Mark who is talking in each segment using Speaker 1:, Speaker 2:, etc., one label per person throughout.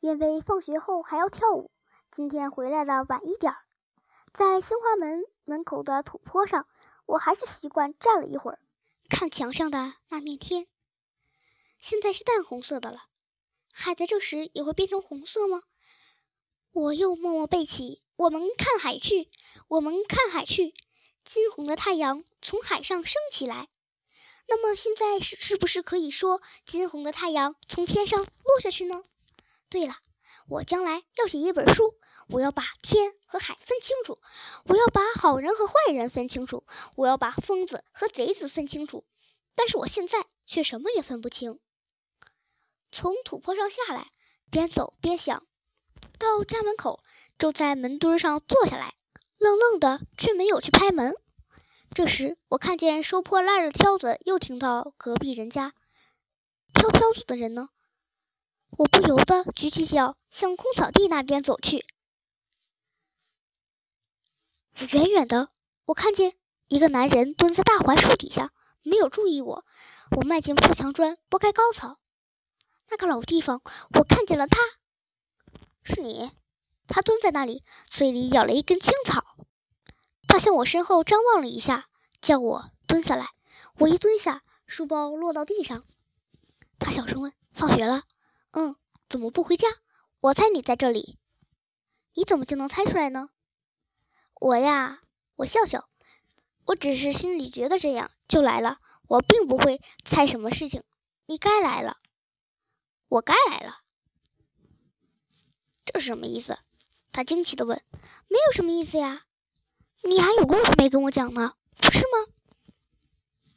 Speaker 1: 因为放学后还要跳舞，今天回来的晚一点儿。在新华门门口的土坡上，我还是习惯站了一会儿，看墙上的那面天。现在是淡红色的了，海在这时也会变成红色吗？我又默默背起：“我们看海去，我们看海去。”金红的太阳从海上升起来。那么现在是是不是可以说金红的太阳从天上落下去呢？对了，我将来要写一本书，我要把天和海分清楚，我要把好人和坏人分清楚，我要把疯子和贼子分清楚。但是我现在却什么也分不清。从土坡上下来，边走边想，到家门口，就在门墩上坐下来，愣愣的，却没有去拍门。这时，我看见收破烂的挑子又停到隔壁人家。挑挑子的人呢？我不由得举起脚向空草地那边走去。远远的，我看见一个男人蹲在大槐树底下，没有注意我。我迈进破墙砖，拨开高草，那个老地方，我看见了他。是你？他蹲在那里，嘴里咬了一根青草。他向我身后张望了一下，叫我蹲下来。我一蹲下，书包落到地上。他小声问：“放学了？”“嗯。”“怎么不回家？”“我猜你在这里。”“你怎么就能猜出来呢？”“我呀，我笑笑，我只是心里觉得这样就来了。我并不会猜什么事情。你该来了，我该来了。这是什么意思？”他惊奇地问。“没有什么意思呀。”你还有故事没跟我讲呢，不是吗？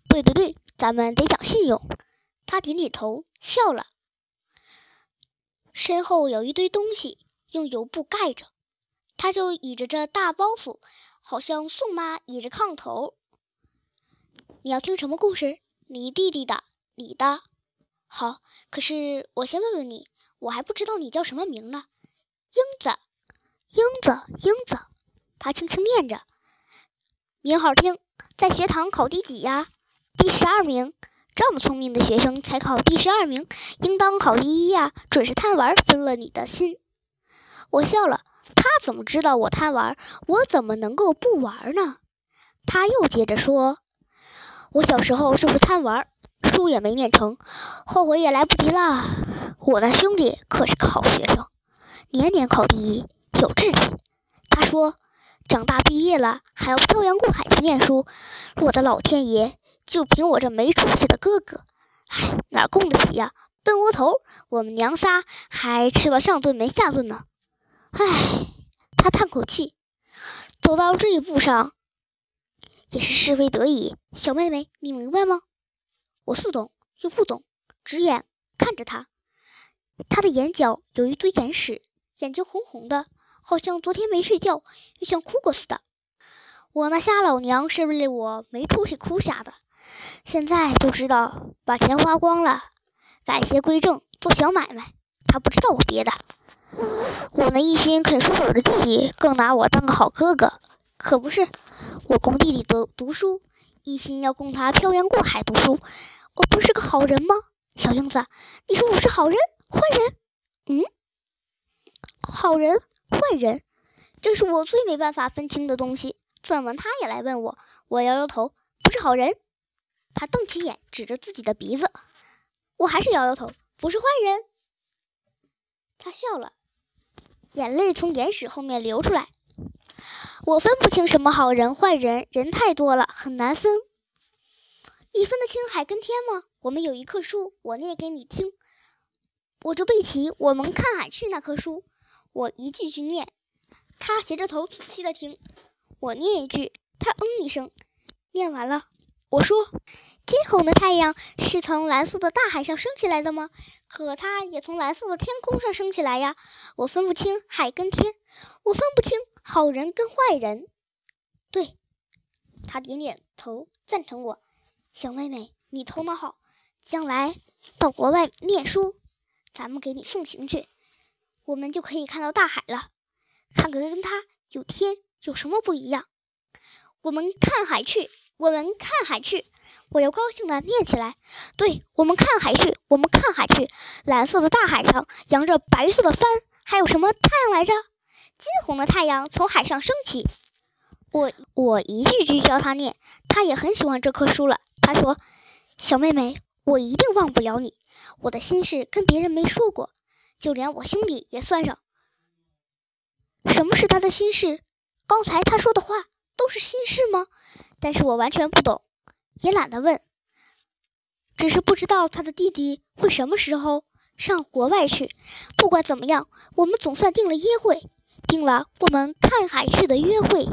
Speaker 1: 对对对，咱们得讲信用。他点点头，笑了。身后有一堆东西，用油布盖着，他就倚着这大包袱，好像宋妈倚着炕头。你要听什么故事？你弟弟的，你的。好，可是我先问问你，我还不知道你叫什么名呢。英子，英子，英子。他轻轻念着。名好听，在学堂考第几呀？第十二名。这么聪明的学生才考第十二名，应当考第一呀！准是贪玩分了你的心。我笑了。他怎么知道我贪玩？我怎么能够不玩呢？他又接着说：“我小时候就是贪玩，书也没念成，后悔也来不及了。我那兄弟可是个好学生，年年考第一，有志气。”他说。长大毕业了，还要漂洋过海去念书，我的老天爷！就凭我这没出息的哥哥，唉，哪供得起呀？笨窝头！我们娘仨还吃了上顿没下顿呢。唉，他叹口气，走到这一步上，也是是非得已。小妹妹，你明白吗？我似懂又不懂，直眼看着他，他的眼角有一堆眼屎，眼睛红红的。好像昨天没睡觉，又像哭过似的。我那瞎老娘是为了我没出息哭瞎的，现在就知道把钱花光了，改邪归正，做小买卖。他不知道我别的。我那一心啃书本的弟弟更拿我当个好哥哥，可不是。我供弟弟读读书，一心要供他漂洋过海读书。我不是个好人吗？小英子，你说我是好人坏人？嗯，好人。坏人，这是我最没办法分清的东西。怎么他也来问我？我摇摇头，不是好人。他瞪起眼，指着自己的鼻子。我还是摇摇头，不是坏人。他笑了，眼泪从眼屎后面流出来。我分不清什么好人坏人，人太多了，很难分。你分得清海跟天吗？我们有一棵树，我念给你听。我就背起《我们看海去》那棵树。我一句句念，他斜着头仔细的听。我念一句，他嗯一声。念完了，我说：“金红的太阳是从蓝色的大海上升起来的吗？可它也从蓝色的天空上升起来呀。我分不清海跟天，我分不清好人跟坏人。”对，他点点头赞成我。小妹妹，你头脑好，将来到国外念书，咱们给你送行去。我们就可以看到大海了，看个跟它有天有什么不一样？我们看海去，我们看海去，我要高兴的念起来。对，我们看海去，我。我们看海去。蓝色的大海上扬着白色的帆，还有什么太阳来着？金红的太阳从海上升起。我我一句句教他念，他也很喜欢这棵树了。他说：“小妹妹，我一定忘不了你。我的心事跟别人没说过，就连我兄弟也算上。什么是他的心事？刚才他说的话都是心事吗？但是我完全不懂，也懒得问。只是不知道他的弟弟会什么时候上国外去。不管怎么样，我们总算定了约会，定了我们看海去的约会。”